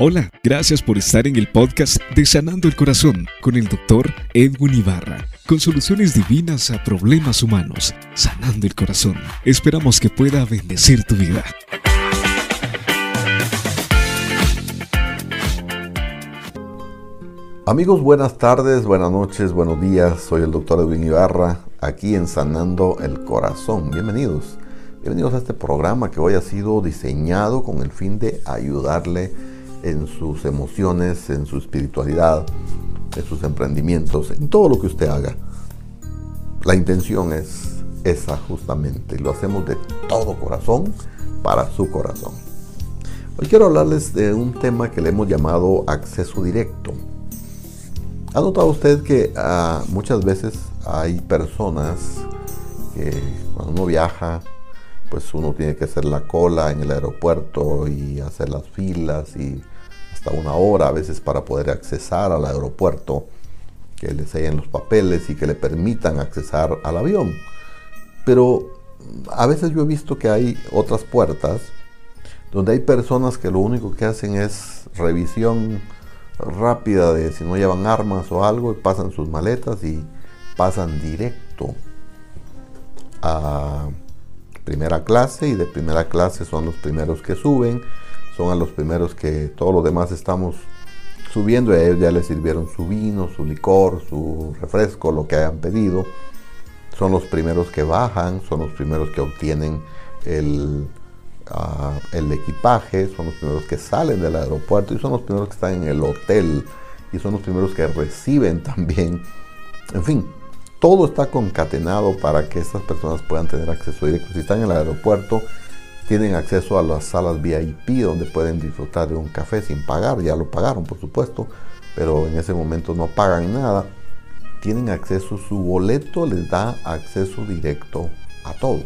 Hola, gracias por estar en el podcast de Sanando el Corazón con el doctor Edwin Ibarra, con soluciones divinas a problemas humanos, sanando el corazón. Esperamos que pueda bendecir tu vida. Amigos, buenas tardes, buenas noches, buenos días. Soy el doctor Edwin Ibarra, aquí en Sanando el Corazón. Bienvenidos. Bienvenidos a este programa que hoy ha sido diseñado con el fin de ayudarle en sus emociones, en su espiritualidad, en sus emprendimientos, en todo lo que usted haga. La intención es esa justamente, lo hacemos de todo corazón para su corazón. Hoy quiero hablarles de un tema que le hemos llamado acceso directo. ¿Ha notado usted que ah, muchas veces hay personas que cuando uno viaja, pues uno tiene que hacer la cola en el aeropuerto y hacer las filas y una hora a veces para poder accesar al aeropuerto, que le sellen los papeles y que le permitan accesar al avión. Pero a veces yo he visto que hay otras puertas donde hay personas que lo único que hacen es revisión rápida de si no llevan armas o algo y pasan sus maletas y pasan directo a primera clase y de primera clase son los primeros que suben son a los primeros que todos los demás estamos subiendo y a ellos ya les sirvieron su vino, su licor, su refresco, lo que hayan pedido. Son los primeros que bajan, son los primeros que obtienen el, ah, el equipaje, son los primeros que salen del aeropuerto y son los primeros que están en el hotel y son los primeros que reciben también. En fin, todo está concatenado para que estas personas puedan tener acceso directo. Si están en el aeropuerto, tienen acceso a las salas VIP donde pueden disfrutar de un café sin pagar, ya lo pagaron por supuesto, pero en ese momento no pagan nada. Tienen acceso, su boleto les da acceso directo a todo.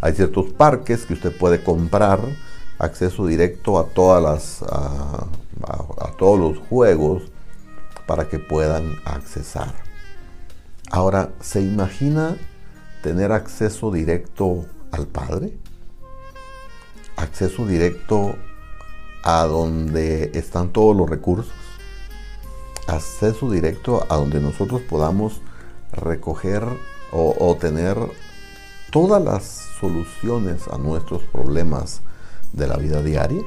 Hay ciertos parques que usted puede comprar acceso directo a todas las a, todos los juegos para que puedan accesar. Ahora, ¿se imagina tener acceso directo al Padre, acceso directo a donde están todos los recursos, acceso directo a donde nosotros podamos recoger o, tener todas las soluciones a nuestros problemas de la vida diaria.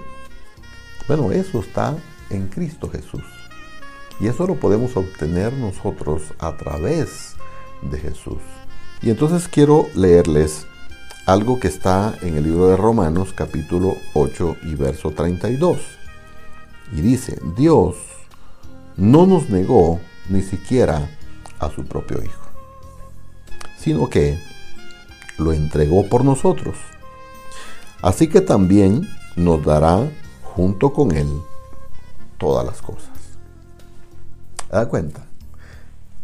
Bueno, eso está en Cristo Jesús. Y eso lo podemos obtener nosotros a través de Jesús. Y entonces quiero leerles algo que está en el libro de Romanos capítulo 8 y verso 32. Y dice, Dios no nos negó ni siquiera a su propio Hijo, sino que lo entregó por nosotros. Así que también nos dará junto con Él todas las cosas. ¿Se da cuenta?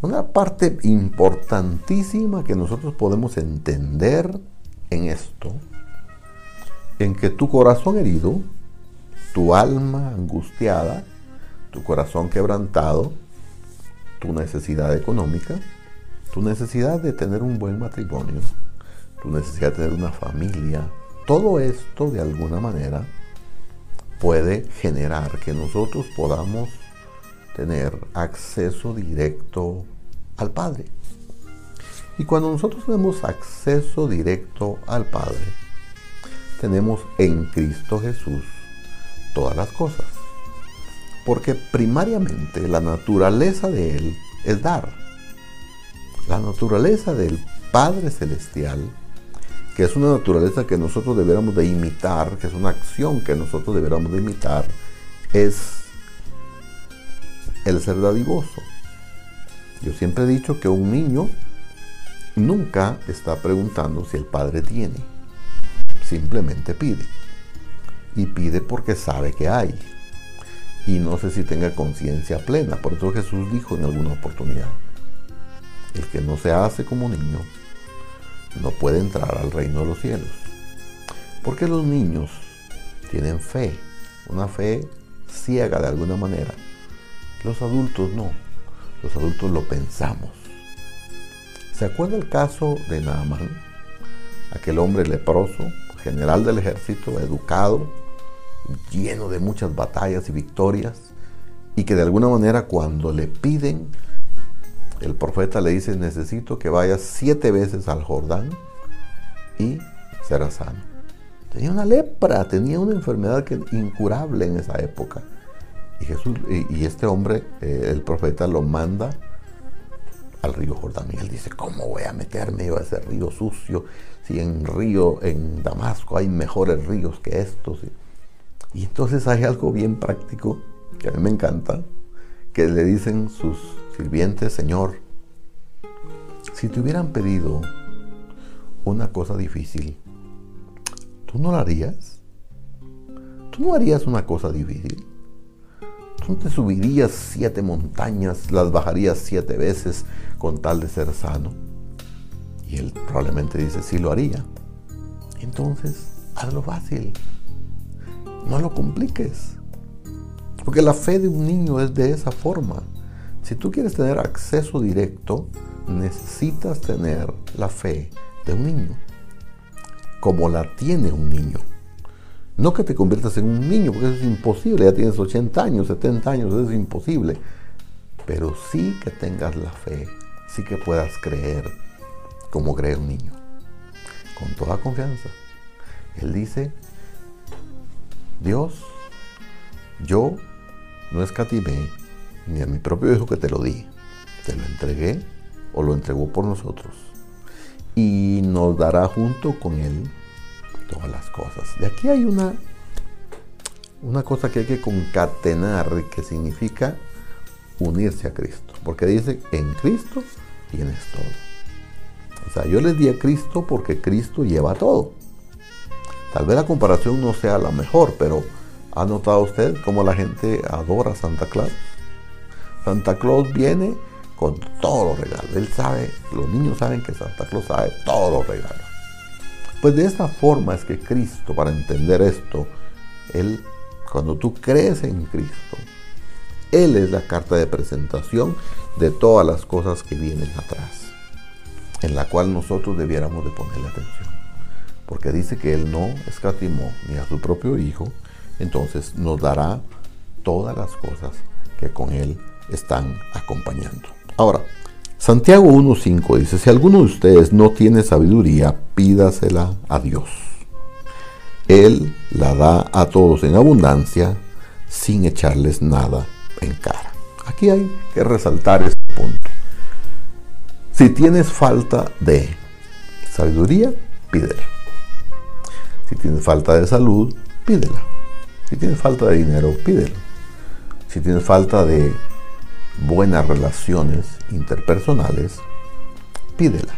Una parte importantísima que nosotros podemos entender en esto, en que tu corazón herido, tu alma angustiada, tu corazón quebrantado, tu necesidad económica, tu necesidad de tener un buen matrimonio, tu necesidad de tener una familia, todo esto de alguna manera puede generar que nosotros podamos tener acceso directo al Padre. Y cuando nosotros tenemos acceso directo al Padre, tenemos en Cristo Jesús todas las cosas. Porque primariamente la naturaleza de Él es dar. La naturaleza del Padre Celestial, que es una naturaleza que nosotros deberíamos de imitar, que es una acción que nosotros deberíamos de imitar, es el ser dadivoso. Yo siempre he dicho que un niño nunca está preguntando si el Padre tiene. Simplemente pide. Y pide porque sabe que hay. Y no sé si tenga conciencia plena. Por eso Jesús dijo en alguna oportunidad, el que no se hace como niño no puede entrar al reino de los cielos. Porque los niños tienen fe, una fe ciega de alguna manera. Los adultos no. Los adultos lo pensamos ¿Se acuerda el caso de Naaman? Aquel hombre leproso, general del ejército, educado, lleno de muchas batallas y victorias, y que de alguna manera cuando le piden, el profeta le dice, necesito que vayas siete veces al Jordán y serás sano. Tenía una lepra, tenía una enfermedad que, incurable en esa época. Y, Jesús, y, este hombre, eh, el profeta, lo manda al río Jordán. Y él dice, ¿cómo voy a meterme yo a ese río sucio? Si en río, en Damasco hay mejores ríos que estos. Y entonces hay algo bien práctico que a mí me encanta, que le dicen sus sirvientes, Señor, si te hubieran pedido una cosa difícil, ¿tú no la harías? ¿Tú no harías una cosa difícil? ¿Tú te subirías siete montañas, las bajarías siete veces con tal de ser sano? Y él probablemente dice, sí lo haría. Entonces, hazlo fácil. No lo compliques. Porque la fe de un niño es de esa forma. Si tú quieres tener acceso directo, necesitas tener la fe de un niño. Como la tiene un niño. No que te conviertas en un niño, porque eso es imposible. Ya tienes 80 años, 70 años, eso es imposible. Pero sí que tengas la fe, sí que puedas creer como cree un niño. Con toda confianza. Él dice, Dios, yo no escatimé ni a mi propio hijo que te lo di. Te lo entregué o lo entregó por nosotros. Y nos dará junto con él todas las cosas. De aquí hay una, una cosa que hay que concatenar, que significa unirse a Cristo. Porque dice, en Cristo tienes todo. O sea, yo les di a Cristo porque Cristo lleva todo. Tal vez la comparación no sea la mejor, pero ¿ha notado usted cómo la gente adora a Santa Claus? Santa Claus viene con todos los regalos. Él sabe, los niños saben que Santa Claus sabe todos los regalos. Pues de esta forma es que Cristo, para entender esto, Él, cuando tú crees en Cristo, Él es la carta de presentación de todas las cosas que vienen atrás en la cual nosotros debiéramos de ponerle atención. Porque dice que Él no escatimó ni a su propio Hijo, entonces nos dará todas las cosas que con Él están acompañando. Ahora, Santiago 1.5 dice, si alguno de ustedes no tiene sabiduría, pídasela a Dios. Él la da a todos en abundancia sin echarles nada en cara. Aquí hay que resaltar este punto. Si tienes falta de sabiduría, pídela. Si tienes falta de salud, pídela. Si tienes falta de dinero, pídela. Si tienes falta de buenas relaciones interpersonales, pídela.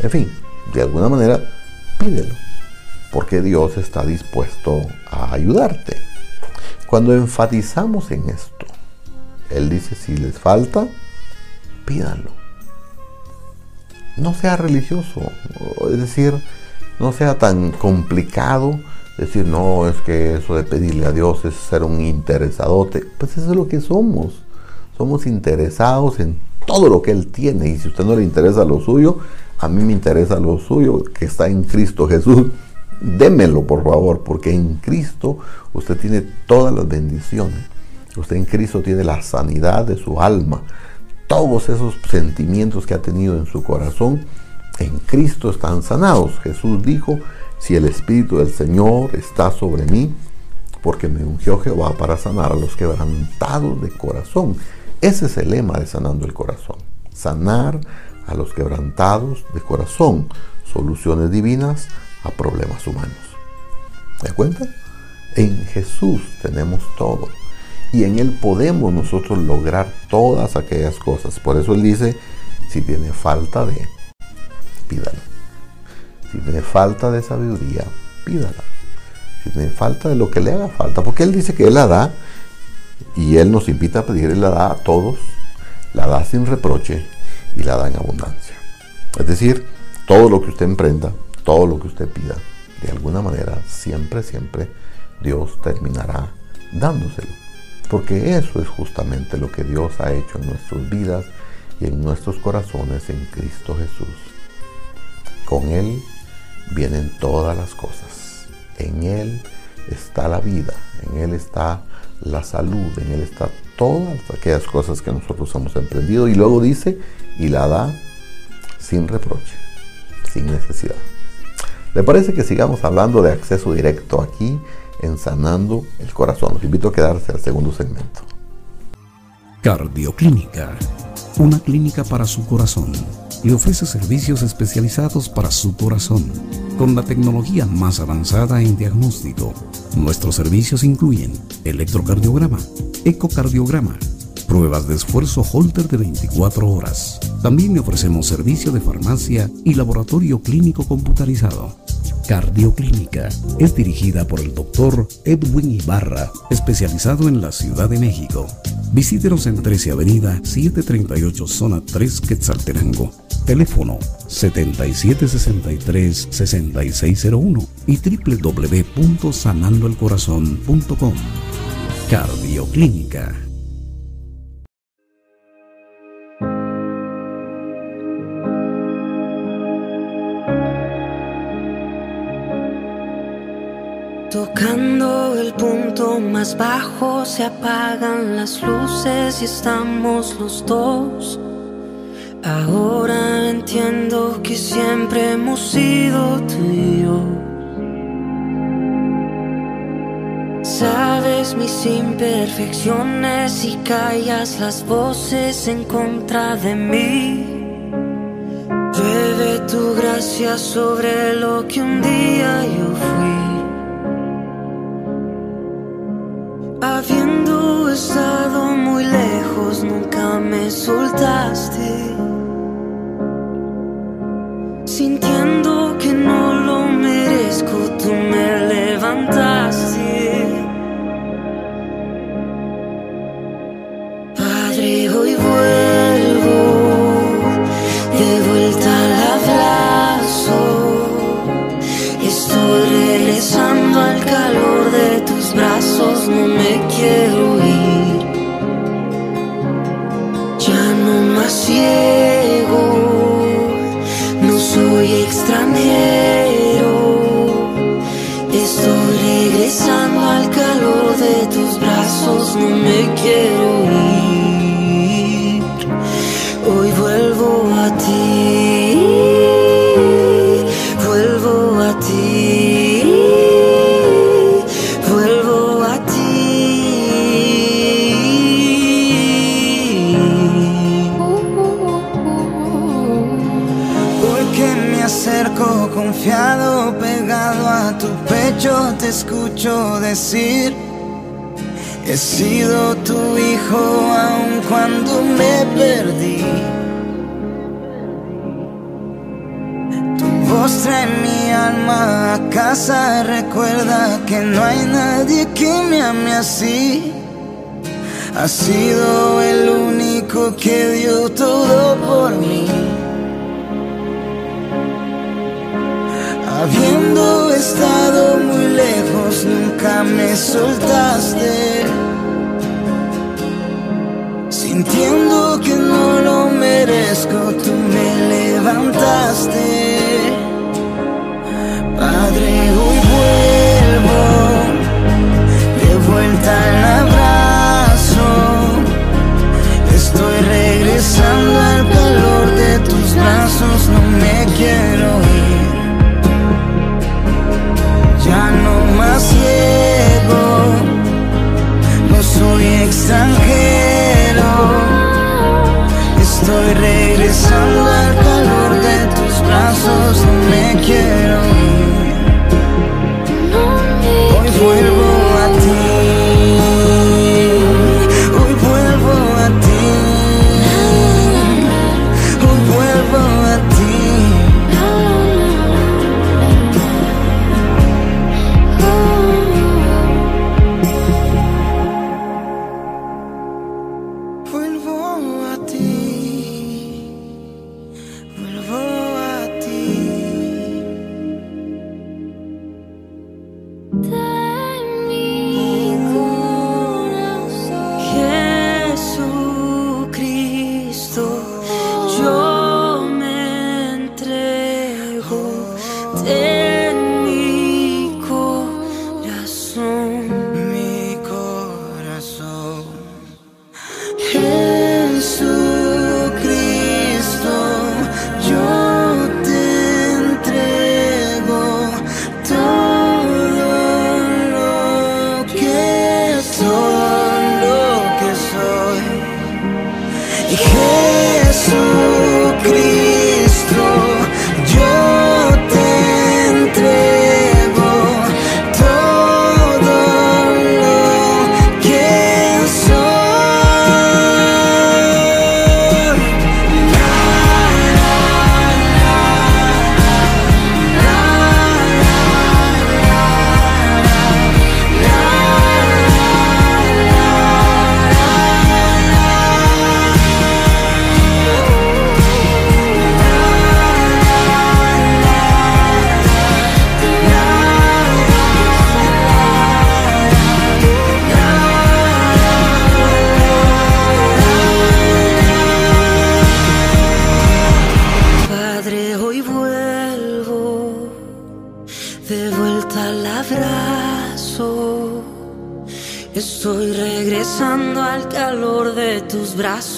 En fin, de alguna manera, pídelo. Porque Dios está dispuesto a ayudarte. Cuando enfatizamos en esto, Él dice, si les falta, pídanlo. No sea religioso, es decir, no sea tan complicado decir, no, es que eso de pedirle a Dios es ser un interesadote, pues eso es lo que somos, somos interesados en todo lo que Él tiene. Y si a usted no le interesa lo suyo, a mí me interesa lo suyo que está en Cristo Jesús, démelo por favor, porque en Cristo usted tiene todas las bendiciones, usted en Cristo tiene la sanidad de su alma, todos esos sentimientos que ha tenido en su corazón, en Cristo están sanados. Jesús dijo, si el Espíritu del Señor está sobre mí, porque me ungió Jehová para sanar a los quebrantados de corazón. Ese es el lema de sanando el corazón. Sanar a los quebrantados de corazón. Soluciones divinas a problemas humanos. ¿Me cuenta? En Jesús tenemos todo y en Él podemos nosotros lograr todas aquellas cosas. Por eso Él dice, si tiene falta de, pídala. Si tiene falta de sabiduría, pídala. Si tiene falta de lo que le haga falta, porque Él dice que Él la da y Él nos invita a pedir, Él la da a todos, la da sin reproche y la da en abundancia. Es decir, todo lo que usted emprenda, todo lo que usted pida, de alguna manera, siempre, siempre, Dios terminará dándoselo. Porque eso es justamente lo que Dios ha hecho en nuestras vidas y en nuestros corazones en Cristo Jesús. Con Él vienen todas las cosas. En Él está la vida en Él está la salud, en Él está todas aquellas cosas que nosotros hemos emprendido. Y luego dice, y la da sin reproche, sin necesidad. ¿Le parece que sigamos hablando de acceso directo aquí en Sanando el Corazón? Los invito a quedarse al segundo segmento. Cardioclínica, una clínica para su corazón y ofrece servicios especializados para su corazón, con la tecnología más avanzada en diagnóstico. Nuestros servicios incluyen electrocardiograma, ecocardiograma, pruebas de esfuerzo Holter de 24 horas. También le ofrecemos servicio de farmacia y laboratorio clínico computarizado. Cardioclínica es dirigida por el doctor Edwin Ibarra, especializado en la Ciudad de México. Visítenos en 13 Avenida 738 Zona 3 Quetzaltenango. Teléfono 7763-6601 y www.sanandoelcorazon.com. Cardioclínica. Más bajo se apagan las luces y estamos los dos. Ahora entiendo que siempre hemos sido tú. Sabes mis imperfecciones y callas las voces en contra de mí. Llueve tu gracia sobre lo que un día yo fui. Ya pecho, te escucho decir, he sido tu hijo aun cuando me perdí. Tu voz trae mi alma a casa, recuerda que no hay nadie que me ame así. Has sido el único que dio todo por mí. Habiendo estado muy lejos, nunca me soltaste. Sintiendo que no lo merezco, tú me levantaste. Padre, hoy vuelvo de vuelta al abrazo. Estoy regresando al calor de tus brazos, no me quiero ciego, no soy extranjero. Estoy regresando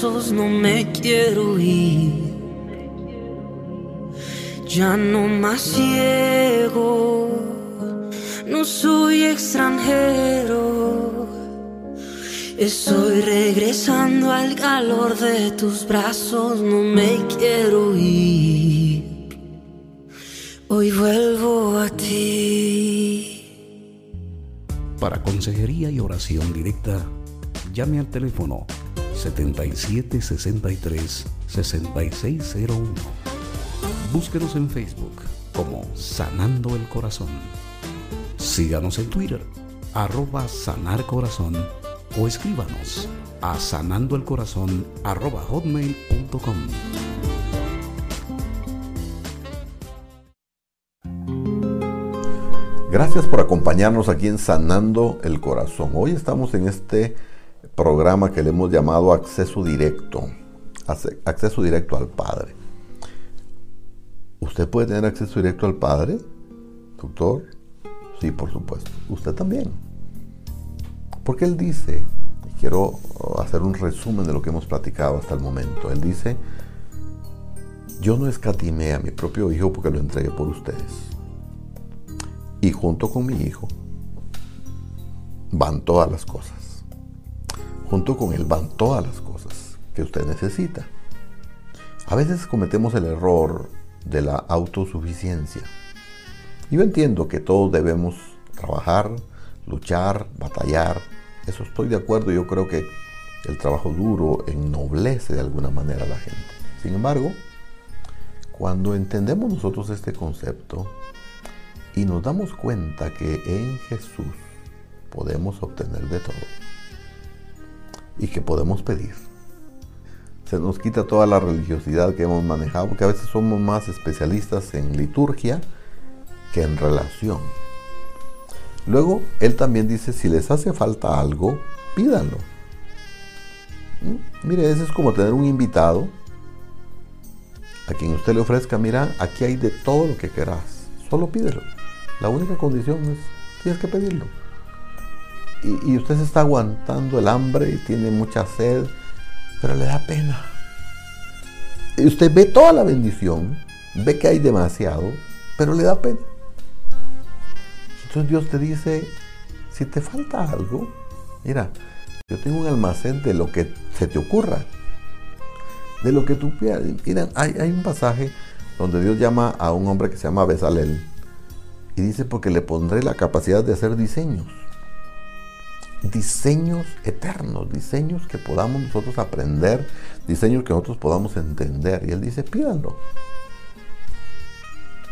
brazos, no me quiero ir. Ya no más ciego, no soy extranjero. Estoy regresando al calor de tus brazos, no me quiero ir. Hoy vuelvo a ti. Para consejería y oración directa, llame al teléfono 7763 6601 Búsquenos en Facebook como Sanando el Corazón. Síganos en Twitter, arroba Sanar o escríbanos a sanandoelcorazón arroba hotmail.com. Gracias por acompañarnos aquí en Sanando el Corazón. Hoy estamos en este programa que le hemos llamado Acceso Directo, Acceso Directo al Padre. ¿Usted puede tener acceso directo al Padre, doctor? Sí, por supuesto. Usted también. Porque Él dice, quiero hacer un resumen de lo que hemos platicado hasta el momento. Él dice, yo no escatimé a mi propio hijo porque lo entregué por ustedes. Y junto con mi hijo van todas las cosas. Junto con él van todas las cosas que usted necesita. A veces cometemos el error de la autosuficiencia. Yo entiendo que todos debemos trabajar, luchar, batallar. Eso estoy de acuerdo. Yo creo que el trabajo duro ennoblece de alguna manera a la gente. Sin embargo, cuando entendemos nosotros este concepto y nos damos cuenta que en Jesús podemos obtener de todo y que podemos pedir, se nos quita toda la religiosidad que hemos manejado, porque a veces somos más especialistas en liturgia que en relación. Luego, él también dice, si les hace falta algo, pídanlo. ¿Mm? Mire, eso es como tener un invitado a quien usted le ofrezca, mira, aquí hay de todo lo que querás, solo pídelo. La única condición es, tienes que pedirlo. Y, usted se está aguantando el hambre y tiene mucha sed pero le da pena. Y usted ve toda la bendición, ve que hay demasiado, pero le da pena. Entonces Dios te dice, si te falta algo, mira, yo tengo un almacén de lo que se te ocurra, de lo que tú pidas. Mira, hay, hay un pasaje donde Dios llama a un hombre que se llama Besalel y dice, porque le pondré la capacidad de hacer diseños diseños eternos, diseños que podamos nosotros aprender, diseños que nosotros podamos entender. Y él dice, pídanlo.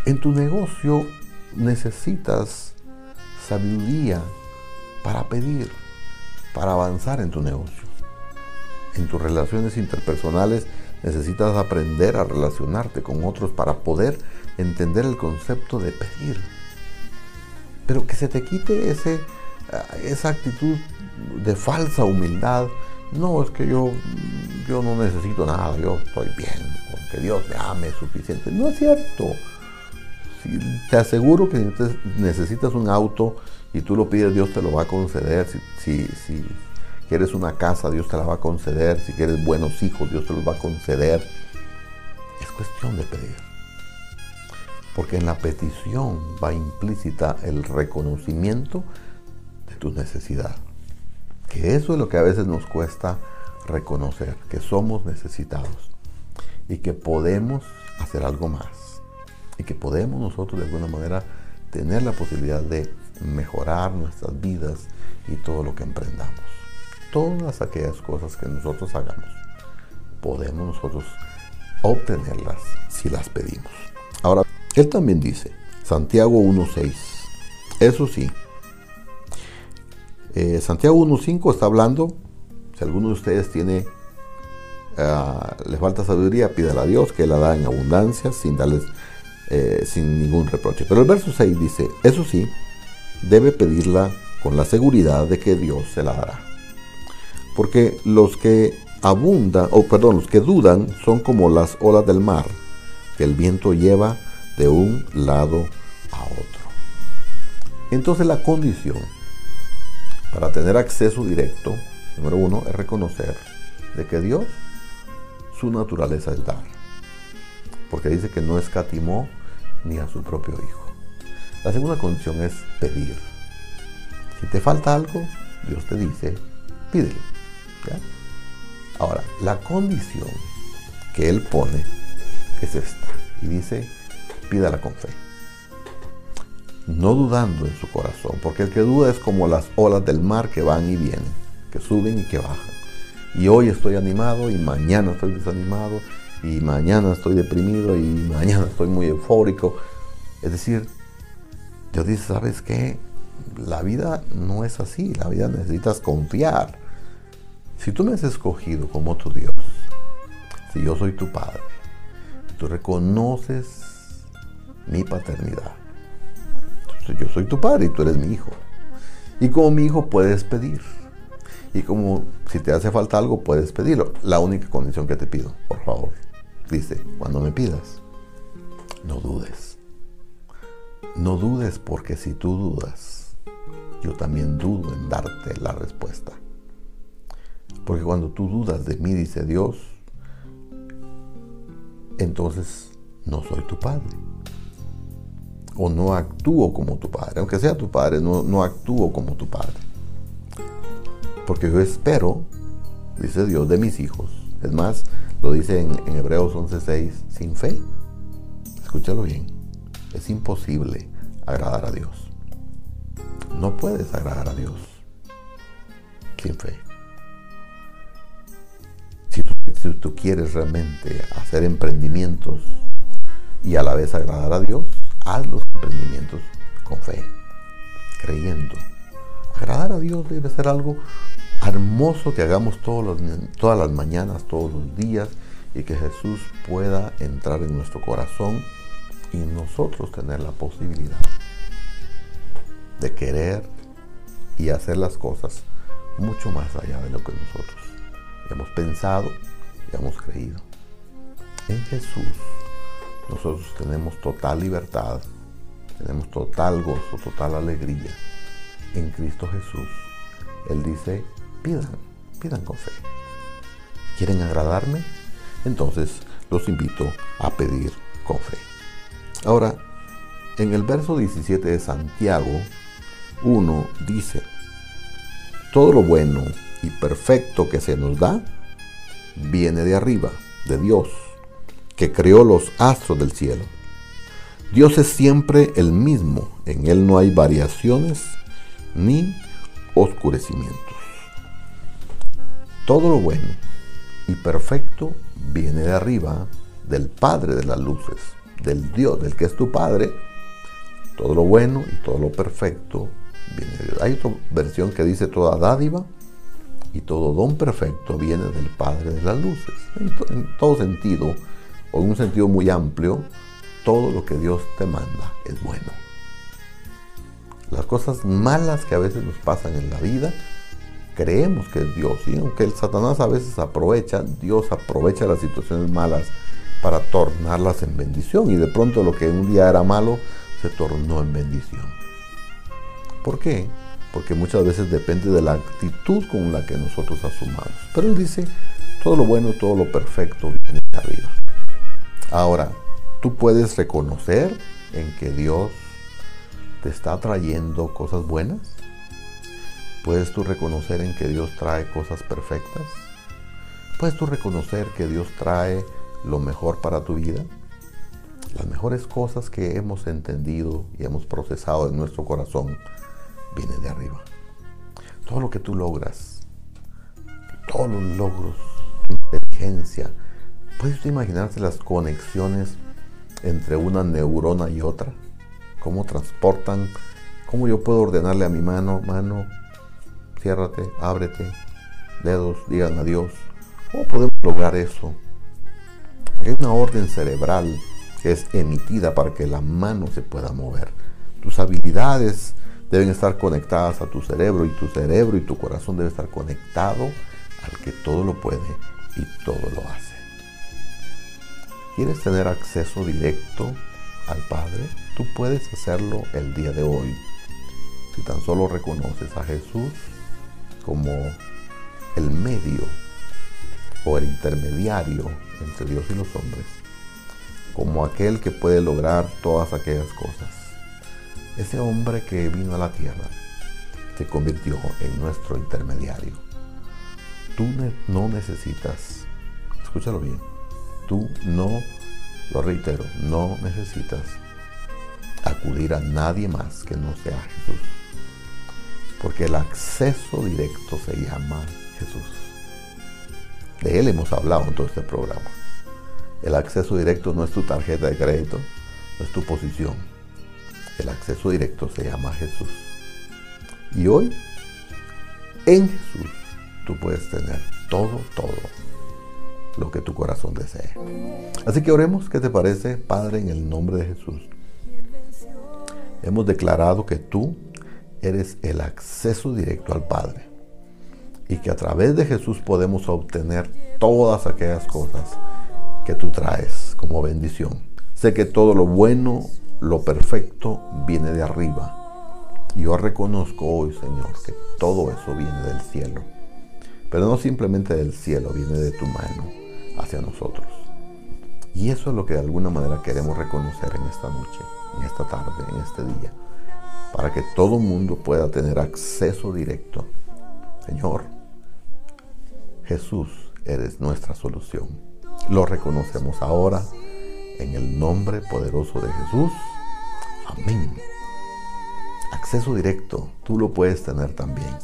En tu negocio necesitas sabiduría para pedir, para avanzar en tu negocio. En tus relaciones interpersonales necesitas aprender a relacionarte con otros para poder entender el concepto de pedir. Pero que se te quite ese esa actitud de falsa humildad. No, es que yo, yo no necesito nada, yo estoy bien, porque Dios me ame suficiente. No es cierto. Te aseguro que necesitas un auto y tú lo pides, Dios te lo va a conceder. Si, si, quieres una casa, Dios te la va a conceder. Si quieres buenos hijos, Dios te los va a conceder. Es cuestión de pedir. Porque en la petición va implícita el reconocimiento tu necesidad. Que eso es lo que a veces nos cuesta reconocer, que somos necesitados y que podemos hacer algo más y que podemos nosotros de alguna manera tener la posibilidad de mejorar nuestras vidas y todo lo que emprendamos. Todas aquellas cosas que nosotros hagamos, podemos nosotros obtenerlas si las pedimos. Ahora, él también dice, Santiago 1.6, eso sí, eh, Santiago 1.5 está hablando, si alguno de ustedes tiene, uh, le falta sabiduría, pídala a Dios, que la da en abundancia, sin darles, eh, sin ningún reproche. Pero el verso 6 dice, eso sí, debe pedirla con la seguridad de que Dios se la dará. Porque los que abundan, o perdón, los que dudan son como las olas del mar, que el viento lleva de un lado a otro. Entonces la condición para tener acceso directo, número uno, es reconocer de que Dios, su naturaleza es dar. Porque dice que no escatimó ni a su propio Hijo. La segunda condición es pedir. Si te falta algo, Dios te dice, pídelo. Ahora, la condición que Él pone es esta. Y dice, pídala con fe. No dudando en su corazón, porque el que duda es como las olas del mar que van y vienen, que suben y que bajan. Y hoy estoy animado y mañana estoy desanimado y mañana estoy deprimido y mañana estoy muy eufórico. Es decir, Dios dice, ¿sabes qué? La vida no es así, la vida necesitas confiar. Si tú me has escogido como tu Dios, si yo soy tu Padre, tú reconoces mi paternidad. Yo soy tu Padre y tú eres mi hijo. Y como mi hijo puedes pedir. Y como si te hace falta algo, puedes pedirlo. La única condición que te pido, por favor, dice, cuando me pidas, no dudes. No dudes porque si tú dudas, yo también dudo en darte la respuesta. Porque cuando tú dudas de mí, dice Dios, entonces no soy tu padre. O no actúo como tu padre. Aunque sea tu padre, no, no actúo como tu padre. Porque yo espero, dice Dios, de mis hijos. Es más, lo dice en, en Hebreos 11:6, sin fe. Escúchalo bien. Es imposible agradar a Dios. No puedes agradar a Dios sin fe. Si tú, quieres realmente hacer emprendimientos y a la vez agradar a Dios, haz los emprendimientos con fe, creyendo. Agradar a Dios debe ser algo hermoso que hagamos todos todas las mañanas, todos los días, y que Jesús pueda entrar en nuestro corazón y nosotros tener la posibilidad de querer y hacer las cosas mucho más allá de lo que nosotros hemos pensado y hemos creído. En Jesús nosotros tenemos total libertad, tenemos total gozo, total alegría. En Cristo Jesús, Él dice, pidan, pidan con fe. ¿Quieren agradarme? Entonces los invito a pedir con fe. Ahora, en el verso 17 de Santiago 1 dice, todo lo bueno y perfecto que se nos da viene de arriba, de Dios, que creó los astros del cielo. Dios es siempre el mismo, en Él no hay variaciones ni oscurecimientos. Todo lo bueno y perfecto viene de arriba, del Padre de las luces, del Dios, del que es tu Padre. Todo lo bueno y todo lo perfecto viene de Dios. Hay otra versión que dice toda dádiva y todo don perfecto viene del Padre de las luces. En, todo sentido, o en un sentido muy amplio, todo lo que Dios te manda es bueno. Las cosas malas que a veces nos pasan en la vida, creemos que es Dios. Y aunque el Satanás a veces aprovecha, Dios aprovecha las situaciones malas para tornarlas en bendición. Y de pronto lo que un día era malo se tornó en bendición. ¿Por qué? porque muchas veces depende de la actitud con la que nosotros asumamos. Pero él dice, todo lo bueno, todo lo perfecto viene de arriba. Ahora, tú puedes reconocer en que Dios te está trayendo cosas buenas. ¿Puedes tú reconocer en que Dios trae cosas perfectas? ¿Puedes tú reconocer que Dios trae lo mejor para tu vida? Las mejores cosas que hemos entendido y hemos procesado en nuestro corazón viene de arriba. Todo lo que tú logras, todos los logros, tu inteligencia, ¿puedes imaginarte las conexiones entre una neurona y otra? ¿Cómo transportan? ¿Cómo yo puedo ordenarle a mi mano, mano, ciérrate, ábrete, dedos, digan adiós? ¿Cómo podemos lograr eso? Hay una orden cerebral que es emitida para que la mano se pueda mover. Tus habilidades deben estar conectadas a tu cerebro y tu cerebro y tu corazón debe estar conectado al que todo lo puede y todo lo hace. ¿Quieres tener acceso directo al Padre? Tú puedes hacerlo el día de hoy si tan solo reconoces a Jesús como el medio o el intermediario entre Dios y los hombres, como aquel que puede lograr todas aquellas cosas. Ese hombre que vino a la tierra se convirtió en nuestro intermediario. Tú no necesitas, escúchalo bien, tú no, lo reitero, no necesitas acudir a nadie más que no sea Jesús. Porque el acceso directo se llama Jesús. De Él hemos hablado en todo este programa. El acceso directo no es tu tarjeta de crédito, no es tu posición. El acceso directo se llama Jesús. Y hoy, en Jesús, tú puedes tener todo, todo lo que tu corazón desee. Así que oremos, ¿qué te parece, Padre, en el nombre de Jesús? Hemos declarado que tú eres el acceso directo al Padre y que a través de Jesús podemos obtener todas aquellas cosas que tú traes como bendición. Sé que todo lo bueno, lo perfecto viene de arriba. Yo reconozco hoy, Señor, que todo eso viene del cielo. Pero no simplemente del cielo, viene de tu mano hacia nosotros. Y eso es lo que de alguna manera queremos reconocer en esta noche, en esta tarde, en este día, para que todo mundo pueda tener acceso directo. Señor, Jesús, eres nuestra solución. Lo reconocemos ahora en el nombre poderoso de Jesús. Amén. Acceso directo, tú lo puedes tener también.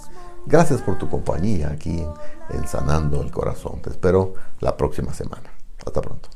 Gracias por tu compañía aquí en Sanando el Corazón. Te espero la próxima semana. Hasta pronto.